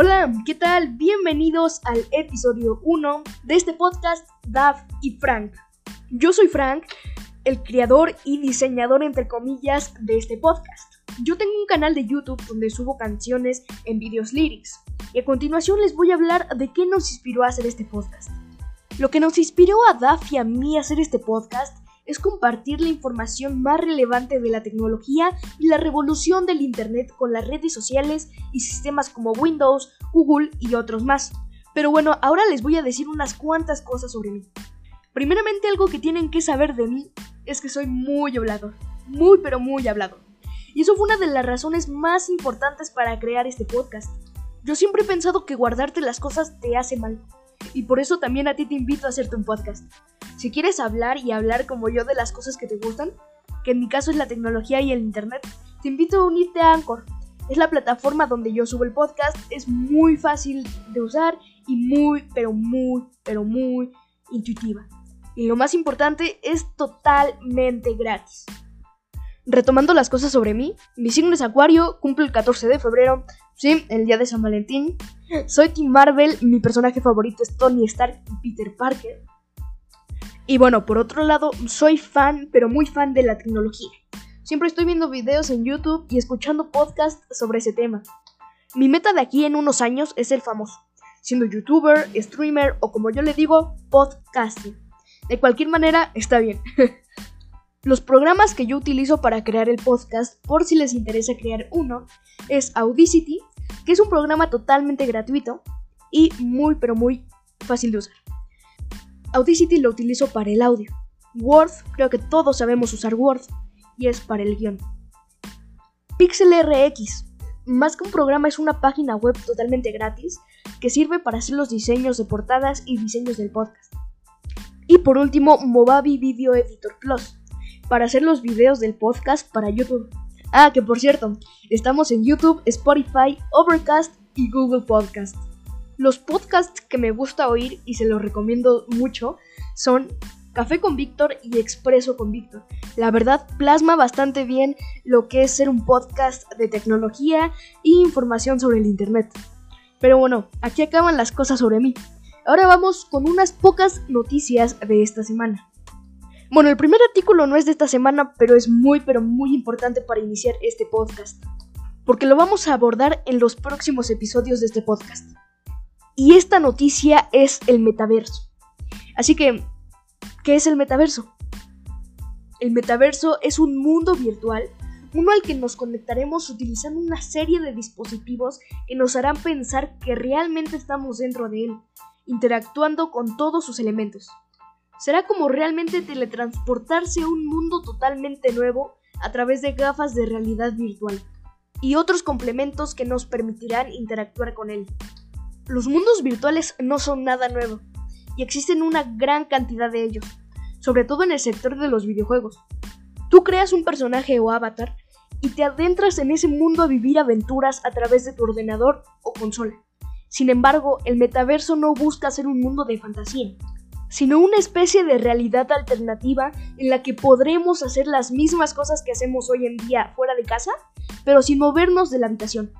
Hola, ¿qué tal? Bienvenidos al episodio 1 de este podcast Dav y Frank. Yo soy Frank, el creador y diseñador entre comillas de este podcast. Yo tengo un canal de YouTube donde subo canciones en videos lyrics y a continuación les voy a hablar de qué nos inspiró a hacer este podcast. Lo que nos inspiró a Daf y a mí a hacer este podcast es compartir la información más relevante de la tecnología y la revolución del Internet con las redes sociales y sistemas como Windows, Google y otros más. Pero bueno, ahora les voy a decir unas cuantas cosas sobre mí. Primeramente algo que tienen que saber de mí es que soy muy hablador, muy pero muy hablador. Y eso fue una de las razones más importantes para crear este podcast. Yo siempre he pensado que guardarte las cosas te hace mal. Y por eso también a ti te invito a hacerte un podcast. Si quieres hablar y hablar como yo de las cosas que te gustan, que en mi caso es la tecnología y el internet, te invito a unirte a Anchor. Es la plataforma donde yo subo el podcast, es muy fácil de usar y muy, pero muy, pero muy intuitiva. Y lo más importante, es totalmente gratis. Retomando las cosas sobre mí, mi signo es Acuario, cumplo el 14 de febrero, sí, el día de San Valentín. Soy Team Marvel, mi personaje favorito es Tony Stark y Peter Parker. Y bueno, por otro lado, soy fan, pero muy fan de la tecnología. Siempre estoy viendo videos en YouTube y escuchando podcasts sobre ese tema. Mi meta de aquí en unos años es ser famoso, siendo youtuber, streamer o como yo le digo, podcasting. De cualquier manera, está bien. Los programas que yo utilizo para crear el podcast, por si les interesa crear uno, es Audacity, que es un programa totalmente gratuito y muy pero muy fácil de usar. Audacity lo utilizo para el audio. Word, creo que todos sabemos usar Word, y es para el guion. PixelRX, más que un programa es una página web totalmente gratis que sirve para hacer los diseños de portadas y diseños del podcast. Y por último, Movavi Video Editor Plus, para hacer los videos del podcast para YouTube. Ah, que por cierto, estamos en YouTube, Spotify, Overcast y Google Podcast. Los podcasts que me gusta oír y se los recomiendo mucho son Café con Víctor y Expreso con Víctor. La verdad plasma bastante bien lo que es ser un podcast de tecnología e información sobre el Internet. Pero bueno, aquí acaban las cosas sobre mí. Ahora vamos con unas pocas noticias de esta semana. Bueno, el primer artículo no es de esta semana, pero es muy, pero muy importante para iniciar este podcast. Porque lo vamos a abordar en los próximos episodios de este podcast. Y esta noticia es el metaverso. Así que, ¿qué es el metaverso? El metaverso es un mundo virtual, uno al que nos conectaremos utilizando una serie de dispositivos que nos harán pensar que realmente estamos dentro de él, interactuando con todos sus elementos. Será como realmente teletransportarse a un mundo totalmente nuevo a través de gafas de realidad virtual y otros complementos que nos permitirán interactuar con él. Los mundos virtuales no son nada nuevo, y existen una gran cantidad de ellos, sobre todo en el sector de los videojuegos. Tú creas un personaje o avatar y te adentras en ese mundo a vivir aventuras a través de tu ordenador o consola. Sin embargo, el metaverso no busca ser un mundo de fantasía, sino una especie de realidad alternativa en la que podremos hacer las mismas cosas que hacemos hoy en día fuera de casa, pero sin movernos de la habitación.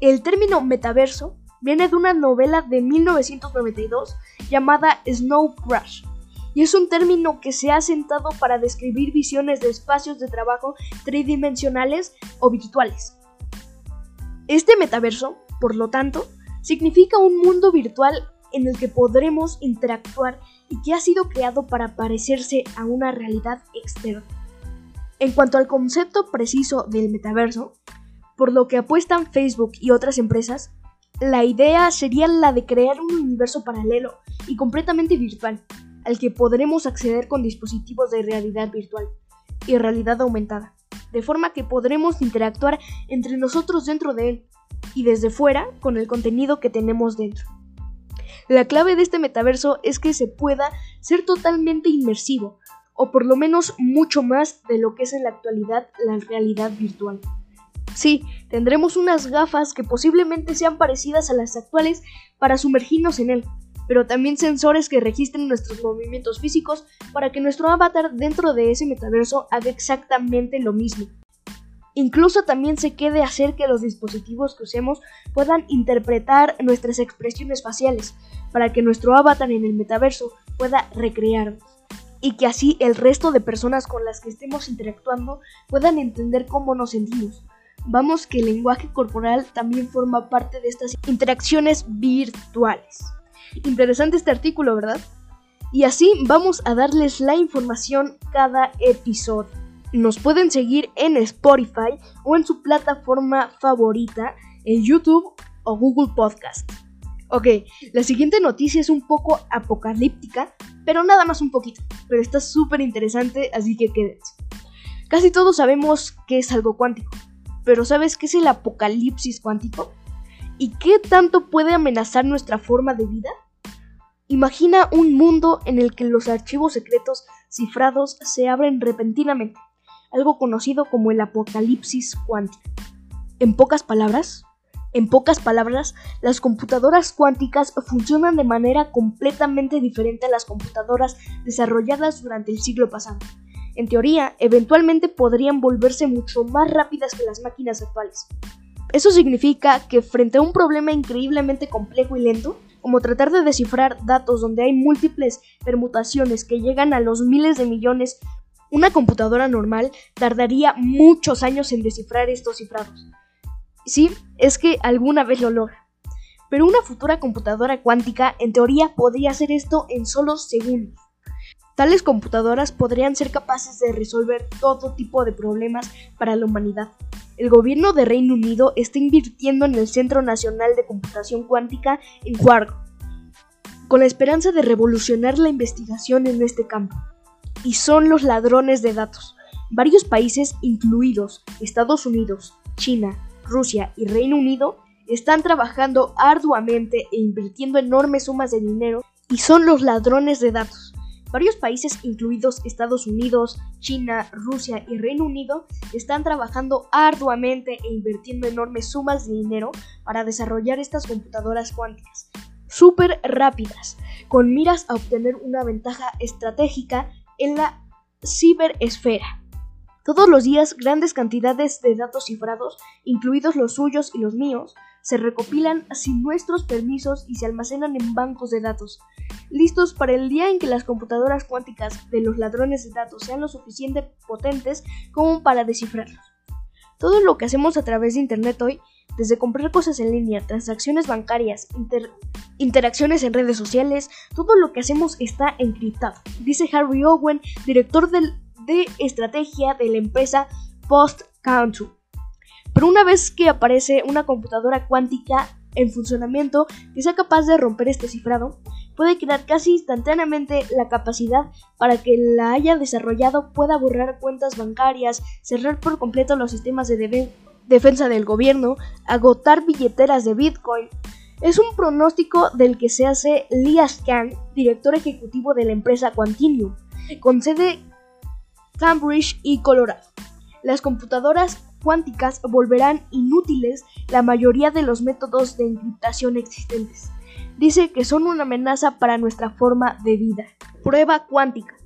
El término metaverso viene de una novela de 1992 llamada Snow Crash, y es un término que se ha sentado para describir visiones de espacios de trabajo tridimensionales o virtuales. Este metaverso, por lo tanto, significa un mundo virtual en el que podremos interactuar y que ha sido creado para parecerse a una realidad externa. En cuanto al concepto preciso del metaverso, por lo que apuestan Facebook y otras empresas, la idea sería la de crear un universo paralelo y completamente virtual, al que podremos acceder con dispositivos de realidad virtual y realidad aumentada, de forma que podremos interactuar entre nosotros dentro de él y desde fuera con el contenido que tenemos dentro. La clave de este metaverso es que se pueda ser totalmente inmersivo, o por lo menos mucho más de lo que es en la actualidad la realidad virtual. Sí, tendremos unas gafas que posiblemente sean parecidas a las actuales para sumergirnos en él, pero también sensores que registren nuestros movimientos físicos para que nuestro avatar dentro de ese metaverso haga exactamente lo mismo. Incluso también se quede hacer que los dispositivos que usemos puedan interpretar nuestras expresiones faciales para que nuestro avatar en el metaverso pueda recrearnos y que así el resto de personas con las que estemos interactuando puedan entender cómo nos sentimos. Vamos que el lenguaje corporal también forma parte de estas interacciones virtuales. Interesante este artículo, ¿verdad? Y así vamos a darles la información cada episodio. Nos pueden seguir en Spotify o en su plataforma favorita, en YouTube o Google Podcast. Ok, la siguiente noticia es un poco apocalíptica, pero nada más un poquito. Pero está súper interesante, así que quédense. Casi todos sabemos que es algo cuántico, pero ¿sabes qué es el apocalipsis cuántico? ¿Y qué tanto puede amenazar nuestra forma de vida? Imagina un mundo en el que los archivos secretos cifrados se abren repentinamente algo conocido como el apocalipsis cuántico. En pocas palabras, en pocas palabras, las computadoras cuánticas funcionan de manera completamente diferente a las computadoras desarrolladas durante el siglo pasado. En teoría, eventualmente podrían volverse mucho más rápidas que las máquinas actuales. Eso significa que frente a un problema increíblemente complejo y lento, como tratar de descifrar datos donde hay múltiples permutaciones que llegan a los miles de millones una computadora normal tardaría muchos años en descifrar estos cifrados. Sí, es que alguna vez lo logra. Pero una futura computadora cuántica en teoría podría hacer esto en solo segundos. Tales computadoras podrían ser capaces de resolver todo tipo de problemas para la humanidad. El gobierno de Reino Unido está invirtiendo en el Centro Nacional de Computación Cuántica en Huargo, con la esperanza de revolucionar la investigación en este campo y son los ladrones de datos. Varios países, incluidos Estados Unidos, China, Rusia y Reino Unido, están trabajando arduamente e invirtiendo enormes sumas de dinero y son los ladrones de datos. Varios países, incluidos Estados Unidos, China, Rusia y Reino Unido, están trabajando arduamente e invirtiendo enormes sumas de dinero para desarrollar estas computadoras cuánticas, súper rápidas, con miras a obtener una ventaja estratégica en la ciberesfera. Todos los días grandes cantidades de datos cifrados, incluidos los suyos y los míos, se recopilan sin nuestros permisos y se almacenan en bancos de datos, listos para el día en que las computadoras cuánticas de los ladrones de datos sean lo suficientemente potentes como para descifrarlos. Todo lo que hacemos a través de Internet hoy desde comprar cosas en línea, transacciones bancarias, interacciones en redes sociales, todo lo que hacemos está encriptado, dice Harry Owen, director de estrategia de la empresa Post Country. Pero una vez que aparece una computadora cuántica en funcionamiento que sea capaz de romper este cifrado, puede crear casi instantáneamente la capacidad para que la haya desarrollado pueda borrar cuentas bancarias, cerrar por completo los sistemas de, defensa del gobierno, agotar billeteras de Bitcoin. Es un pronóstico del que se hace Lias Khan, director ejecutivo de la empresa Quantinium, con sede Cambridge y Colorado. Las computadoras cuánticas volverán inútiles la mayoría de los métodos de encriptación existentes. Dice que son una amenaza para nuestra forma de vida. Prueba cuántica.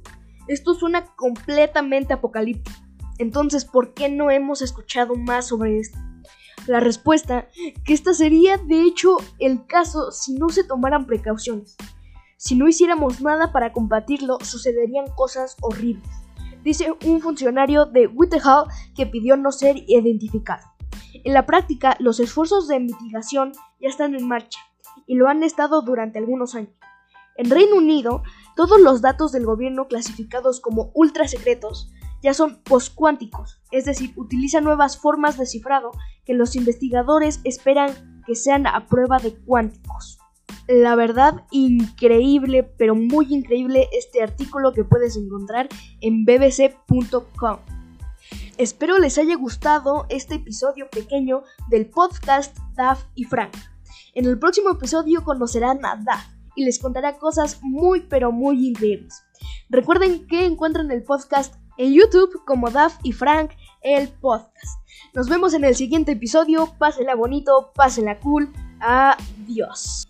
Esto suena completamente apocalíptico. Entonces, ¿por qué no hemos escuchado más sobre esto? La respuesta, que esta sería de hecho el caso si no se tomaran precauciones. Si no hiciéramos nada para combatirlo, sucederían cosas horribles, dice un funcionario de Whitehall que pidió no ser identificado. En la práctica, los esfuerzos de mitigación ya están en marcha y lo han estado durante algunos años. En Reino Unido, todos los datos del gobierno clasificados como ultra secretos ya son postcuánticos, es decir, utilizan nuevas formas de cifrado que los investigadores esperan que sean a prueba de cuánticos. La verdad, increíble, pero muy increíble este artículo que puedes encontrar en bbc.com. Espero les haya gustado este episodio pequeño del podcast Daf y Frank. En el próximo episodio conocerán a Daf y les contará cosas muy pero muy increíbles. Recuerden que encuentran el podcast en YouTube como Daf y Frank, el podcast. Nos vemos en el siguiente episodio. Pásenla bonito, pásenla cool. Adiós.